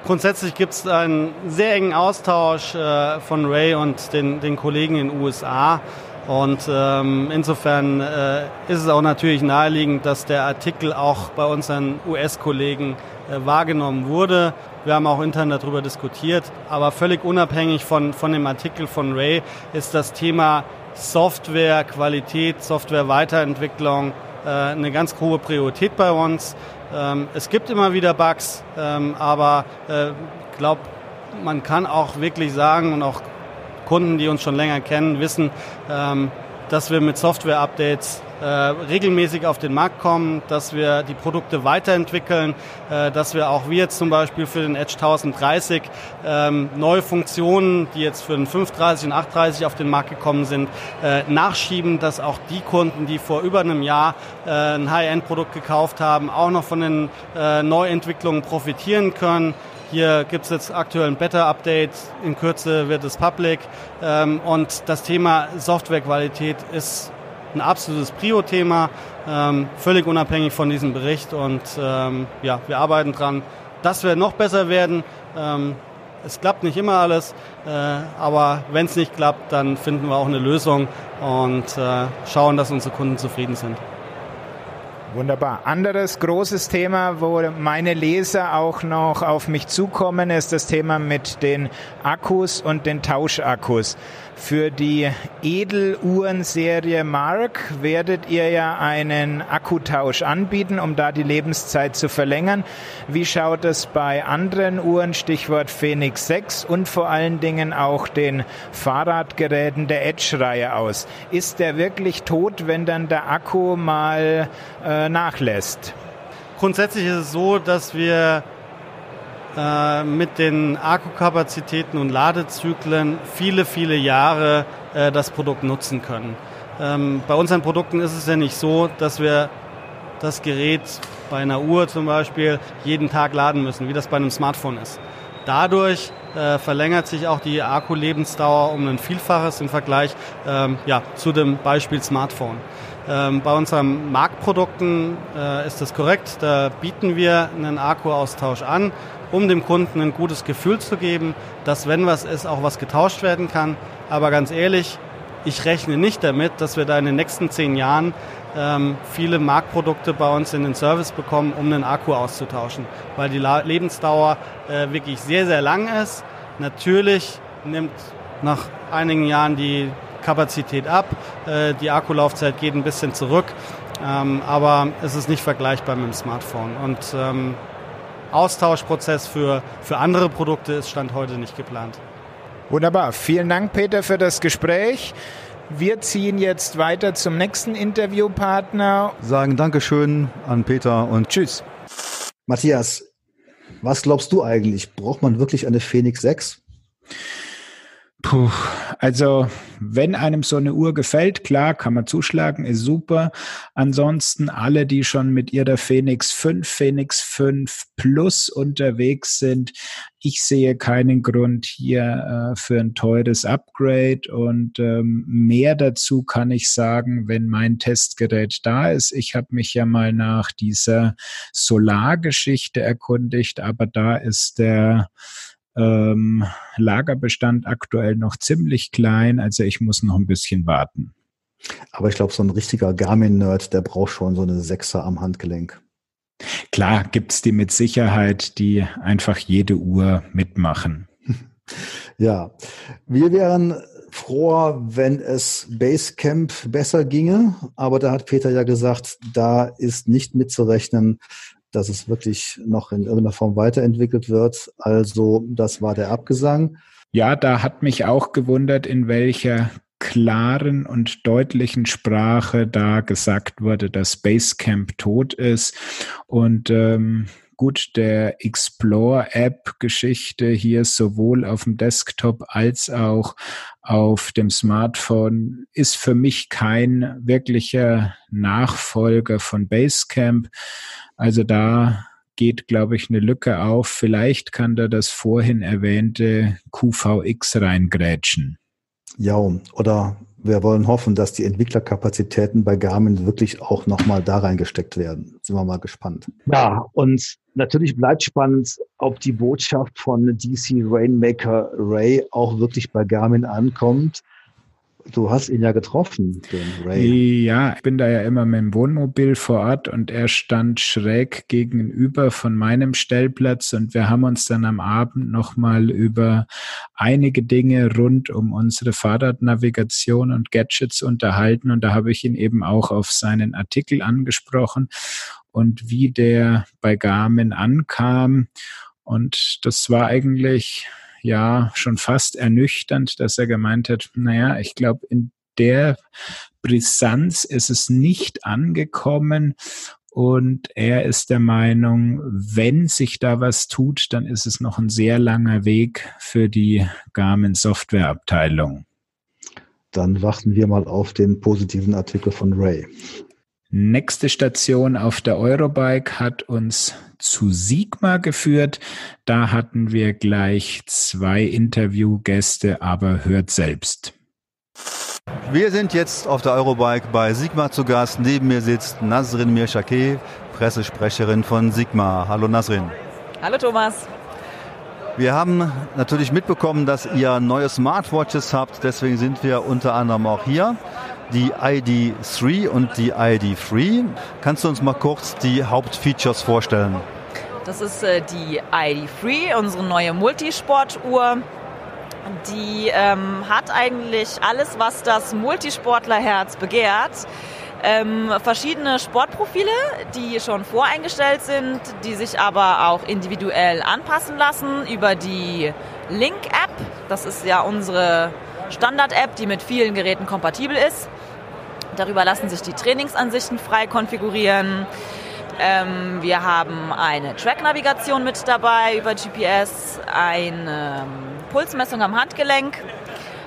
Grundsätzlich gibt es einen sehr engen Austausch äh, von Ray und den, den Kollegen in den USA. Und ähm, insofern äh, ist es auch natürlich naheliegend, dass der Artikel auch bei unseren US-Kollegen äh, wahrgenommen wurde. Wir haben auch intern darüber diskutiert. Aber völlig unabhängig von, von dem Artikel von Ray ist das Thema Software, Qualität, Software, Weiterentwicklung äh, eine ganz hohe Priorität bei uns. Ähm, es gibt immer wieder Bugs, ähm, aber ich äh, glaube, man kann auch wirklich sagen und auch Kunden, die uns schon länger kennen, wissen, ähm, dass wir mit Software-Updates äh, regelmäßig auf den Markt kommen, dass wir die Produkte weiterentwickeln, äh, dass wir auch wie jetzt zum Beispiel für den Edge 1030 ähm, neue Funktionen, die jetzt für den 530 und 830 auf den Markt gekommen sind, äh, nachschieben, dass auch die Kunden, die vor über einem Jahr äh, ein High-End-Produkt gekauft haben, auch noch von den äh, Neuentwicklungen profitieren können. Hier gibt es jetzt aktuell ein Beta-Update, in Kürze wird es public. Ähm, und das Thema Softwarequalität ist ein absolutes Prio-Thema, ähm, völlig unabhängig von diesem Bericht. Und ähm, ja, wir arbeiten dran, dass wir noch besser werden. Ähm, es klappt nicht immer alles, äh, aber wenn es nicht klappt, dann finden wir auch eine Lösung und äh, schauen, dass unsere Kunden zufrieden sind. Wunderbar. Anderes großes Thema, wo meine Leser auch noch auf mich zukommen, ist das Thema mit den Akkus und den Tauschakkus. Für die Edeluhrenserie Mark werdet ihr ja einen Akkutausch anbieten, um da die Lebenszeit zu verlängern. Wie schaut es bei anderen Uhren, Stichwort Phoenix 6 und vor allen Dingen auch den Fahrradgeräten der Edge-Reihe aus? Ist der wirklich tot, wenn dann der Akku mal äh, nachlässt? Grundsätzlich ist es so, dass wir äh, mit den Akkukapazitäten und Ladezyklen viele, viele Jahre äh, das Produkt nutzen können. Ähm, bei unseren Produkten ist es ja nicht so, dass wir das Gerät bei einer Uhr zum Beispiel jeden Tag laden müssen, wie das bei einem Smartphone ist. Dadurch äh, verlängert sich auch die Akkulebensdauer um ein Vielfaches im Vergleich ähm, ja, zu dem Beispiel Smartphone. Ähm, bei unseren Marktprodukten äh, ist das korrekt. Da bieten wir einen Akkuaustausch an um dem Kunden ein gutes Gefühl zu geben, dass wenn was ist, auch was getauscht werden kann. Aber ganz ehrlich, ich rechne nicht damit, dass wir da in den nächsten zehn Jahren ähm, viele Marktprodukte bei uns in den Service bekommen, um einen Akku auszutauschen, weil die La Lebensdauer äh, wirklich sehr, sehr lang ist. Natürlich nimmt nach einigen Jahren die Kapazität ab, äh, die Akkulaufzeit geht ein bisschen zurück, ähm, aber es ist nicht vergleichbar mit dem Smartphone. Und ähm, Austauschprozess für, für andere Produkte ist Stand heute nicht geplant. Wunderbar. Vielen Dank, Peter, für das Gespräch. Wir ziehen jetzt weiter zum nächsten Interviewpartner. Sagen Dankeschön an Peter und Tschüss. Matthias, was glaubst du eigentlich? Braucht man wirklich eine Phoenix 6? Puh, also wenn einem so eine Uhr gefällt, klar, kann man zuschlagen, ist super. Ansonsten alle, die schon mit ihrer Phoenix 5, Phoenix 5 Plus unterwegs sind, ich sehe keinen Grund hier äh, für ein teures Upgrade und ähm, mehr dazu kann ich sagen, wenn mein Testgerät da ist. Ich habe mich ja mal nach dieser Solargeschichte erkundigt, aber da ist der ähm, Lagerbestand aktuell noch ziemlich klein, also ich muss noch ein bisschen warten. Aber ich glaube, so ein richtiger Garmin-Nerd, der braucht schon so eine Sechser am Handgelenk. Klar, gibt's die mit Sicherheit, die einfach jede Uhr mitmachen. Ja, wir wären froher, wenn es Basecamp besser ginge, aber da hat Peter ja gesagt, da ist nicht mitzurechnen, dass es wirklich noch in irgendeiner Form weiterentwickelt wird. Also das war der Abgesang. Ja, da hat mich auch gewundert, in welcher klaren und deutlichen Sprache da gesagt wurde, dass Basecamp tot ist. Und ähm, gut, der Explore-App-Geschichte hier sowohl auf dem Desktop als auch auf dem Smartphone ist für mich kein wirklicher Nachfolger von Basecamp. Also da geht, glaube ich, eine Lücke auf. Vielleicht kann da das vorhin erwähnte QVX reingrätschen. Ja, oder wir wollen hoffen, dass die Entwicklerkapazitäten bei Garmin wirklich auch nochmal da reingesteckt werden. Sind wir mal gespannt. Ja, und natürlich bleibt spannend, ob die Botschaft von DC Rainmaker Ray auch wirklich bei Garmin ankommt. Du hast ihn ja getroffen, den Ray. Ja, ich bin da ja immer mit dem Wohnmobil vor Ort und er stand schräg gegenüber von meinem Stellplatz und wir haben uns dann am Abend nochmal über einige Dinge rund um unsere Fahrradnavigation und Gadgets unterhalten und da habe ich ihn eben auch auf seinen Artikel angesprochen und wie der bei Garmin ankam. Und das war eigentlich ja schon fast ernüchternd, dass er gemeint hat, naja, ich glaube, in der Brisanz ist es nicht angekommen. Und er ist der Meinung, wenn sich da was tut, dann ist es noch ein sehr langer Weg für die Garmin Softwareabteilung. Dann warten wir mal auf den positiven Artikel von Ray. Nächste Station auf der Eurobike hat uns zu Sigma geführt. Da hatten wir gleich zwei Interviewgäste, aber hört selbst. Wir sind jetzt auf der Eurobike bei Sigma zu Gast. Neben mir sitzt Nasrin Mirshake, Pressesprecherin von Sigma. Hallo Nasrin. Hallo Thomas. Wir haben natürlich mitbekommen, dass ihr neue Smartwatches habt. Deswegen sind wir unter anderem auch hier die ID3 und die ID3. Kannst du uns mal kurz die Hauptfeatures vorstellen? Das ist äh, die ID3, unsere neue Multisportuhr. Die ähm, hat eigentlich alles, was das Multisportlerherz begehrt. Ähm, verschiedene Sportprofile, die schon voreingestellt sind, die sich aber auch individuell anpassen lassen über die Link-App. Das ist ja unsere Standard-App, die mit vielen Geräten kompatibel ist. Darüber lassen sich die Trainingsansichten frei konfigurieren. Ähm, wir haben eine Track-Navigation mit dabei über GPS, eine ähm, Pulsmessung am Handgelenk.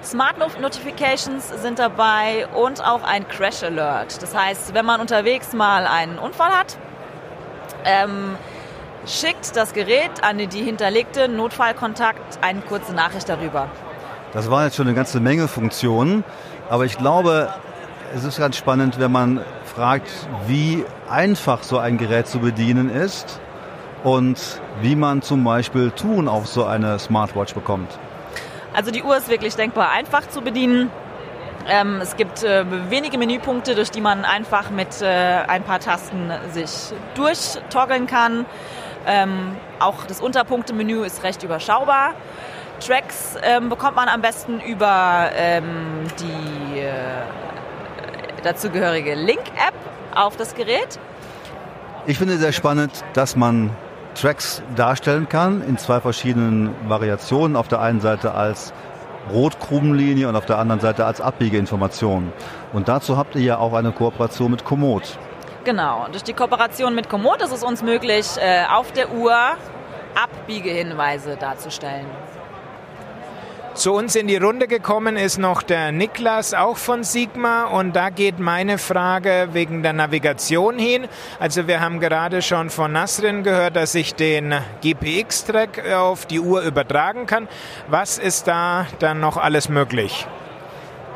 Smart Notifications sind dabei und auch ein Crash Alert. Das heißt, wenn man unterwegs mal einen Unfall hat, ähm, schickt das Gerät an die hinterlegte Notfallkontakt eine kurze Nachricht darüber. Das waren jetzt schon eine ganze Menge Funktionen, aber ich glaube, es ist ganz spannend, wenn man fragt, wie einfach so ein Gerät zu bedienen ist und wie man zum Beispiel Touren auf so eine Smartwatch bekommt. Also die Uhr ist wirklich denkbar einfach zu bedienen. Ähm, es gibt äh, wenige Menüpunkte, durch die man einfach mit äh, ein paar Tasten sich durchtoggeln kann. Ähm, auch das Unterpunktemenü ist recht überschaubar. Tracks ähm, bekommt man am besten über ähm, die äh, dazugehörige Link-App auf das Gerät. Ich finde sehr spannend, dass man Tracks darstellen kann in zwei verschiedenen Variationen. Auf der einen Seite als Rotkrumenlinie und auf der anderen Seite als Abbiegeinformation. Und dazu habt ihr ja auch eine Kooperation mit Komoot. Genau, durch die Kooperation mit Komoot ist es uns möglich, äh, auf der Uhr Abbiegehinweise darzustellen. Zu uns in die Runde gekommen ist noch der Niklas, auch von Sigma. Und da geht meine Frage wegen der Navigation hin. Also wir haben gerade schon von Nasrin gehört, dass ich den GPX-Track auf die Uhr übertragen kann. Was ist da dann noch alles möglich?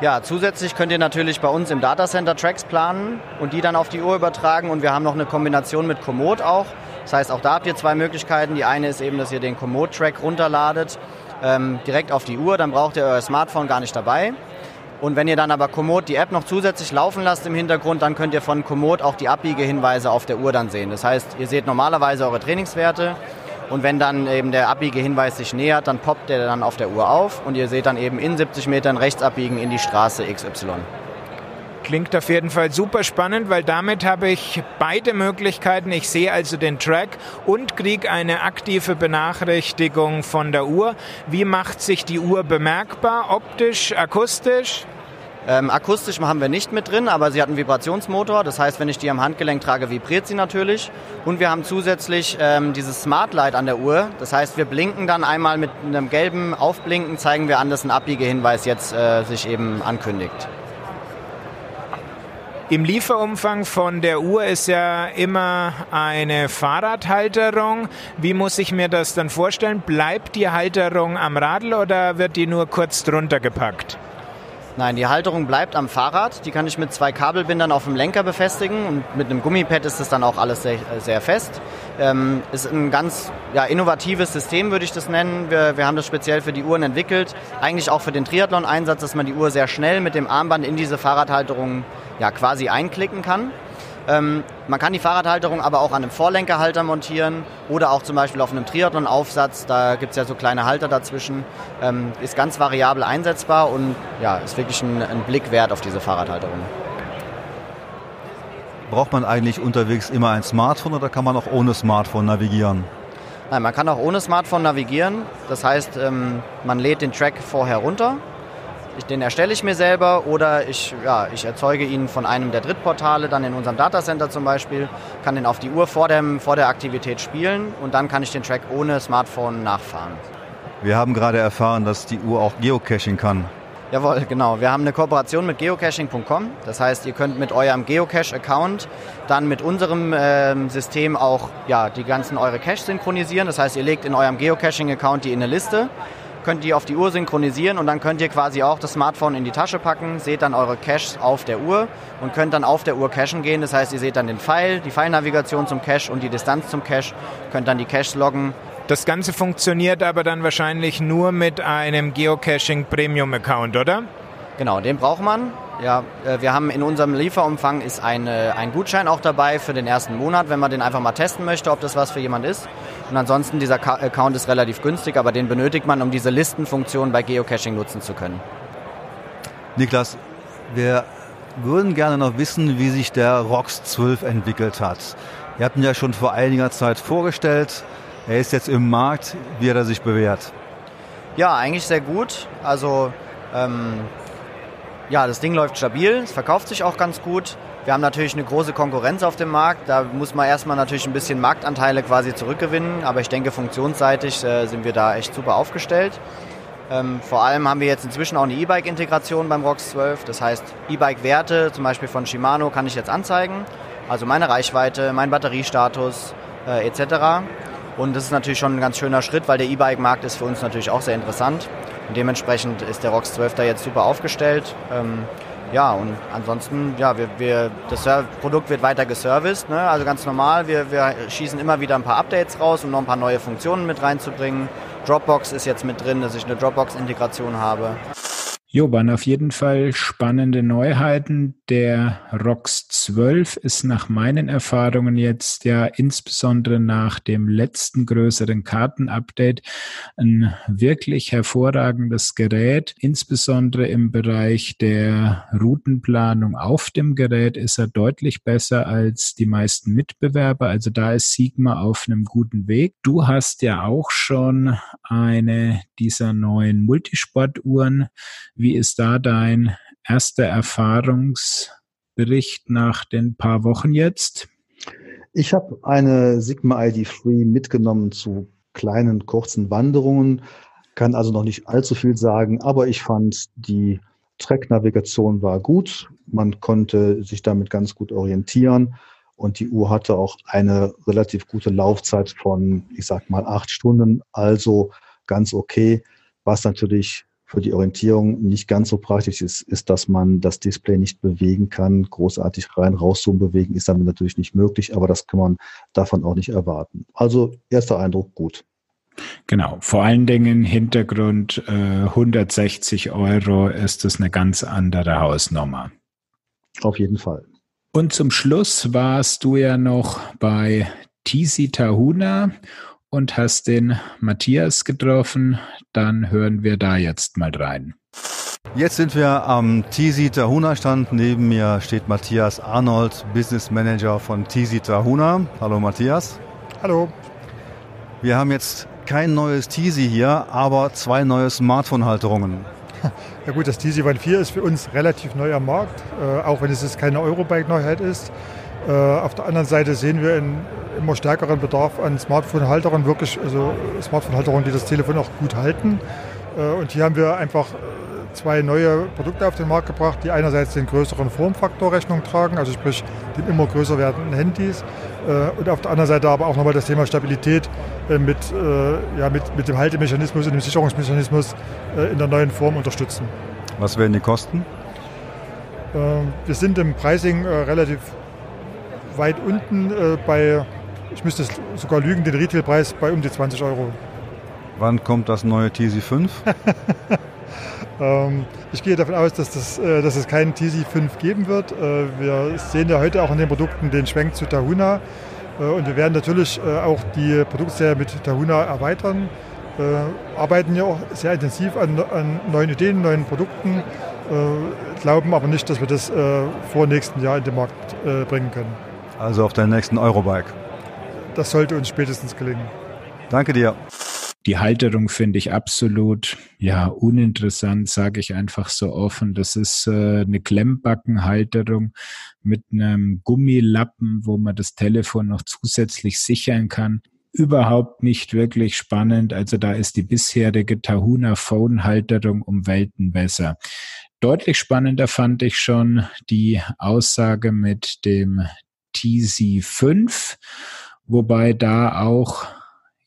Ja, zusätzlich könnt ihr natürlich bei uns im Datacenter Tracks planen und die dann auf die Uhr übertragen. Und wir haben noch eine Kombination mit Komoot auch. Das heißt, auch da habt ihr zwei Möglichkeiten. Die eine ist eben, dass ihr den Komoot-Track runterladet ähm, direkt auf die Uhr, dann braucht ihr euer Smartphone gar nicht dabei. Und wenn ihr dann aber Komoot die App noch zusätzlich laufen lasst im Hintergrund, dann könnt ihr von Komoot auch die Abbiegehinweise auf der Uhr dann sehen. Das heißt, ihr seht normalerweise eure Trainingswerte und wenn dann eben der Abbiegehinweis sich nähert, dann poppt der dann auf der Uhr auf und ihr seht dann eben in 70 Metern rechts abbiegen in die Straße XY. Klingt auf jeden Fall super spannend, weil damit habe ich beide Möglichkeiten. Ich sehe also den Track und kriege eine aktive Benachrichtigung von der Uhr. Wie macht sich die Uhr bemerkbar? Optisch, akustisch? Ähm, akustisch haben wir nicht mit drin, aber sie hat einen Vibrationsmotor. Das heißt, wenn ich die am Handgelenk trage, vibriert sie natürlich. Und wir haben zusätzlich ähm, dieses Smart Light an der Uhr. Das heißt, wir blinken dann einmal mit einem gelben Aufblinken, zeigen wir an, dass ein Abbiegehinweis jetzt äh, sich eben ankündigt. Im Lieferumfang von der Uhr ist ja immer eine Fahrradhalterung. Wie muss ich mir das dann vorstellen? Bleibt die Halterung am Radl oder wird die nur kurz drunter gepackt? Nein, die Halterung bleibt am Fahrrad. Die kann ich mit zwei Kabelbindern auf dem Lenker befestigen und mit einem Gummipad ist das dann auch alles sehr, sehr fest. Ähm, ist ein ganz ja, innovatives System, würde ich das nennen. Wir, wir haben das speziell für die Uhren entwickelt. Eigentlich auch für den Triathlon-Einsatz, dass man die Uhr sehr schnell mit dem Armband in diese Fahrradhalterung ja, quasi einklicken kann. Ähm, man kann die Fahrradhalterung aber auch an einem Vorlenkerhalter montieren oder auch zum Beispiel auf einem Triathlon-Aufsatz. Da gibt es ja so kleine Halter dazwischen. Ähm, ist ganz variabel einsetzbar und ja, ist wirklich ein, ein Blick wert auf diese Fahrradhalterung. Braucht man eigentlich unterwegs immer ein Smartphone oder kann man auch ohne Smartphone navigieren? Nein, man kann auch ohne Smartphone navigieren. Das heißt, ähm, man lädt den Track vorher runter den erstelle ich mir selber oder ich, ja, ich erzeuge ihn von einem der Drittportale, dann in unserem Datacenter zum Beispiel, kann den auf die Uhr vor, dem, vor der Aktivität spielen und dann kann ich den Track ohne Smartphone nachfahren. Wir haben gerade erfahren, dass die Uhr auch Geocaching kann. Jawohl, genau. Wir haben eine Kooperation mit geocaching.com. Das heißt, ihr könnt mit eurem Geocache-Account dann mit unserem äh, System auch ja, die ganzen eure Cache synchronisieren. Das heißt, ihr legt in eurem Geocaching-Account die in eine Liste könnt ihr auf die Uhr synchronisieren und dann könnt ihr quasi auch das Smartphone in die Tasche packen, seht dann eure Caches auf der Uhr und könnt dann auf der Uhr cachen gehen. Das heißt, ihr seht dann den Pfeil, die Pfeilnavigation zum Cache und die Distanz zum Cache, könnt dann die Caches loggen. Das Ganze funktioniert aber dann wahrscheinlich nur mit einem Geocaching Premium Account, oder? Genau, den braucht man. Ja, äh, wir haben in unserem Lieferumfang ist eine, ein Gutschein auch dabei für den ersten Monat, wenn man den einfach mal testen möchte, ob das was für jemand ist. Und ansonsten, dieser Account ist relativ günstig, aber den benötigt man, um diese Listenfunktion bei Geocaching nutzen zu können. Niklas, wir würden gerne noch wissen, wie sich der ROX 12 entwickelt hat. Ihr habt ihn ja schon vor einiger Zeit vorgestellt. Er ist jetzt im Markt. Wie hat er sich bewährt? Ja, eigentlich sehr gut. Also ähm, ja, das Ding läuft stabil, es verkauft sich auch ganz gut. Wir haben natürlich eine große Konkurrenz auf dem Markt. Da muss man erstmal natürlich ein bisschen Marktanteile quasi zurückgewinnen. Aber ich denke, funktionsseitig äh, sind wir da echt super aufgestellt. Ähm, vor allem haben wir jetzt inzwischen auch eine E-Bike-Integration beim ROX 12. Das heißt, E-Bike-Werte, zum Beispiel von Shimano, kann ich jetzt anzeigen. Also meine Reichweite, mein Batteriestatus äh, etc. Und das ist natürlich schon ein ganz schöner Schritt, weil der E-Bike-Markt ist für uns natürlich auch sehr interessant. Und dementsprechend ist der ROX 12 da jetzt super aufgestellt. Ähm, ja, und ansonsten, ja, wir, wir, das Produkt wird weiter geserviced, ne? also ganz normal. Wir, wir schießen immer wieder ein paar Updates raus, um noch ein paar neue Funktionen mit reinzubringen. Dropbox ist jetzt mit drin, dass ich eine Dropbox-Integration habe. Jo, waren auf jeden Fall spannende Neuheiten. Der ROX 12 ist nach meinen Erfahrungen jetzt ja insbesondere nach dem letzten größeren Kartenupdate ein wirklich hervorragendes Gerät. Insbesondere im Bereich der Routenplanung auf dem Gerät ist er deutlich besser als die meisten Mitbewerber. Also da ist Sigma auf einem guten Weg. Du hast ja auch schon eine dieser neuen Multisportuhren. Ist da dein erster Erfahrungsbericht nach den paar Wochen jetzt? Ich habe eine Sigma ID Free mitgenommen zu kleinen, kurzen Wanderungen. kann also noch nicht allzu viel sagen, aber ich fand die Track-Navigation war gut. Man konnte sich damit ganz gut orientieren und die Uhr hatte auch eine relativ gute Laufzeit von, ich sag mal, acht Stunden, also ganz okay. Was natürlich für die Orientierung nicht ganz so praktisch ist, ist, dass man das Display nicht bewegen kann. Großartig rein, raus zu bewegen ist damit natürlich nicht möglich, aber das kann man davon auch nicht erwarten. Also erster Eindruck gut. Genau, vor allen Dingen Hintergrund äh, 160 Euro ist es eine ganz andere Hausnummer. Auf jeden Fall. Und zum Schluss warst du ja noch bei Tisi Tahuna und hast den Matthias getroffen. Dann hören wir da jetzt mal rein. Jetzt sind wir am Tisi Tahuna Stand. Neben mir steht Matthias Arnold, Business Manager von Tisi Tahuna. Hallo Matthias. Hallo. Wir haben jetzt kein neues Tisi hier, aber zwei neue Smartphone-Halterungen. Ja gut, das Tisi One 4 ist für uns relativ neu am Markt, äh, auch wenn es jetzt keine Eurobike-Neuheit ist. Äh, auf der anderen Seite sehen wir einen immer stärkeren Bedarf an Smartphone-Halterern, wirklich, also Smartphone-Halterern, die das Telefon auch gut halten. Äh, und hier haben wir einfach zwei neue Produkte auf den Markt gebracht, die einerseits den größeren Formfaktor Rechnung tragen, also sprich den immer größer werdenden Handys, äh, und auf der anderen Seite aber auch nochmal das Thema Stabilität mit, ja, mit, mit dem Haltemechanismus und dem Sicherungsmechanismus in der neuen Form unterstützen. Was werden die Kosten? Wir sind im Pricing relativ weit unten bei ich müsste sogar lügen, den Retailpreis bei um die 20 Euro. Wann kommt das neue TZ5? ähm, ich gehe davon aus, dass, das, äh, dass es keinen TZ5 geben wird. Äh, wir sehen ja heute auch in den Produkten den Schwenk zu Tahuna. Äh, und wir werden natürlich äh, auch die Produktserie mit Tahuna erweitern. Äh, arbeiten ja auch sehr intensiv an, an neuen Ideen, neuen Produkten, äh, glauben aber nicht, dass wir das vor nächsten Jahr in den Markt bringen können. Also auf der nächsten Eurobike das sollte uns spätestens gelingen. Danke dir. Die Halterung finde ich absolut, ja, uninteressant, sage ich einfach so offen. Das ist äh, eine Klemmbackenhalterung mit einem Gummilappen, wo man das Telefon noch zusätzlich sichern kann. Überhaupt nicht wirklich spannend. Also da ist die bisherige Tahuna Phone Halterung um Welten besser. Deutlich spannender fand ich schon die Aussage mit dem TZ5 wobei da auch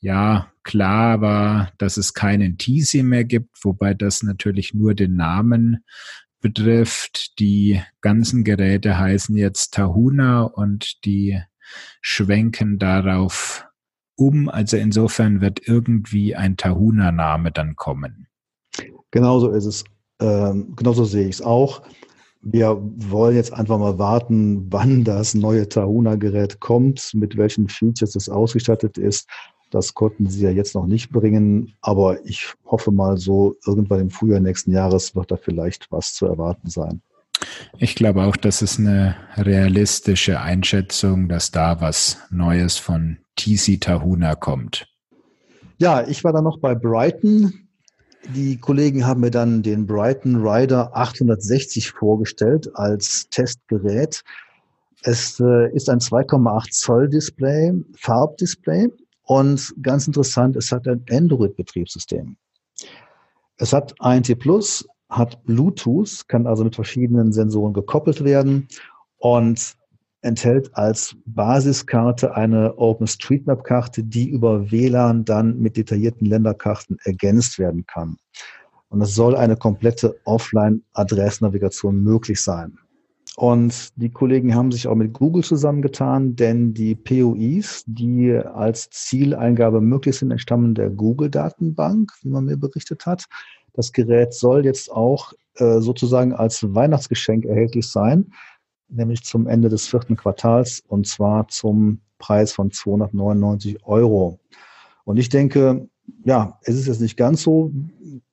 ja klar war, dass es keinen Teasy mehr gibt, wobei das natürlich nur den Namen betrifft. Die ganzen Geräte heißen jetzt Tahuna und die schwenken darauf um. Also insofern wird irgendwie ein Tahuna-Name dann kommen. Genauso ist es. Ähm, genauso sehe ich es auch. Wir wollen jetzt einfach mal warten, wann das neue Tahuna-Gerät kommt, mit welchen Features es ausgestattet ist. Das konnten sie ja jetzt noch nicht bringen, aber ich hoffe mal so, irgendwann im Frühjahr nächsten Jahres wird da vielleicht was zu erwarten sein. Ich glaube auch, das ist eine realistische Einschätzung, dass da was Neues von TC Tahuna kommt. Ja, ich war dann noch bei Brighton. Die Kollegen haben mir dann den Brighton Rider 860 vorgestellt als Testgerät. Es äh, ist ein 2,8 Zoll Display, Farbdisplay und ganz interessant, es hat ein Android-Betriebssystem. Es hat ANT Plus, hat Bluetooth, kann also mit verschiedenen Sensoren gekoppelt werden und enthält als Basiskarte eine OpenStreetMap-Karte, die über WLAN dann mit detaillierten Länderkarten ergänzt werden kann. Und es soll eine komplette Offline-Adressnavigation möglich sein. Und die Kollegen haben sich auch mit Google zusammengetan, denn die POIs, die als Zieleingabe möglich sind, entstammen der Google-Datenbank, wie man mir berichtet hat. Das Gerät soll jetzt auch äh, sozusagen als Weihnachtsgeschenk erhältlich sein nämlich zum Ende des vierten Quartals und zwar zum Preis von 299 Euro. Und ich denke, ja, es ist jetzt nicht ganz so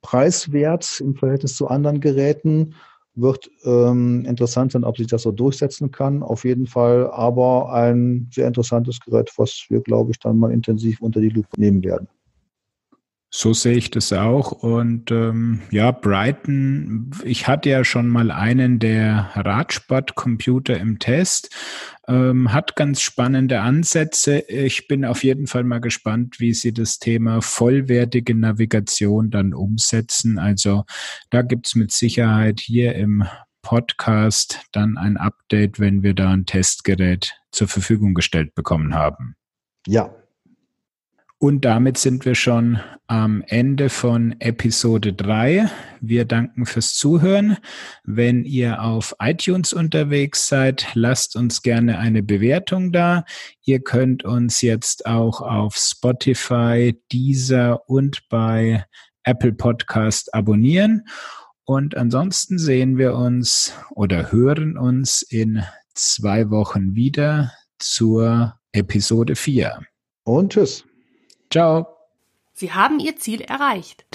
preiswert im Verhältnis zu anderen Geräten. Wird ähm, interessant sein, ob sich das so durchsetzen kann. Auf jeden Fall aber ein sehr interessantes Gerät, was wir, glaube ich, dann mal intensiv unter die Lupe nehmen werden. So sehe ich das auch. Und ähm, ja, Brighton, ich hatte ja schon mal einen der Radsportcomputer im Test, ähm, hat ganz spannende Ansätze. Ich bin auf jeden Fall mal gespannt, wie sie das Thema vollwertige Navigation dann umsetzen. Also da gibt's mit Sicherheit hier im Podcast dann ein Update, wenn wir da ein Testgerät zur Verfügung gestellt bekommen haben. Ja, und damit sind wir schon am Ende von Episode 3. Wir danken fürs Zuhören. Wenn ihr auf iTunes unterwegs seid, lasst uns gerne eine Bewertung da. Ihr könnt uns jetzt auch auf Spotify, Deezer und bei Apple Podcast abonnieren. Und ansonsten sehen wir uns oder hören uns in zwei Wochen wieder zur Episode 4. Und tschüss. Ciao. Sie haben Ihr Ziel erreicht.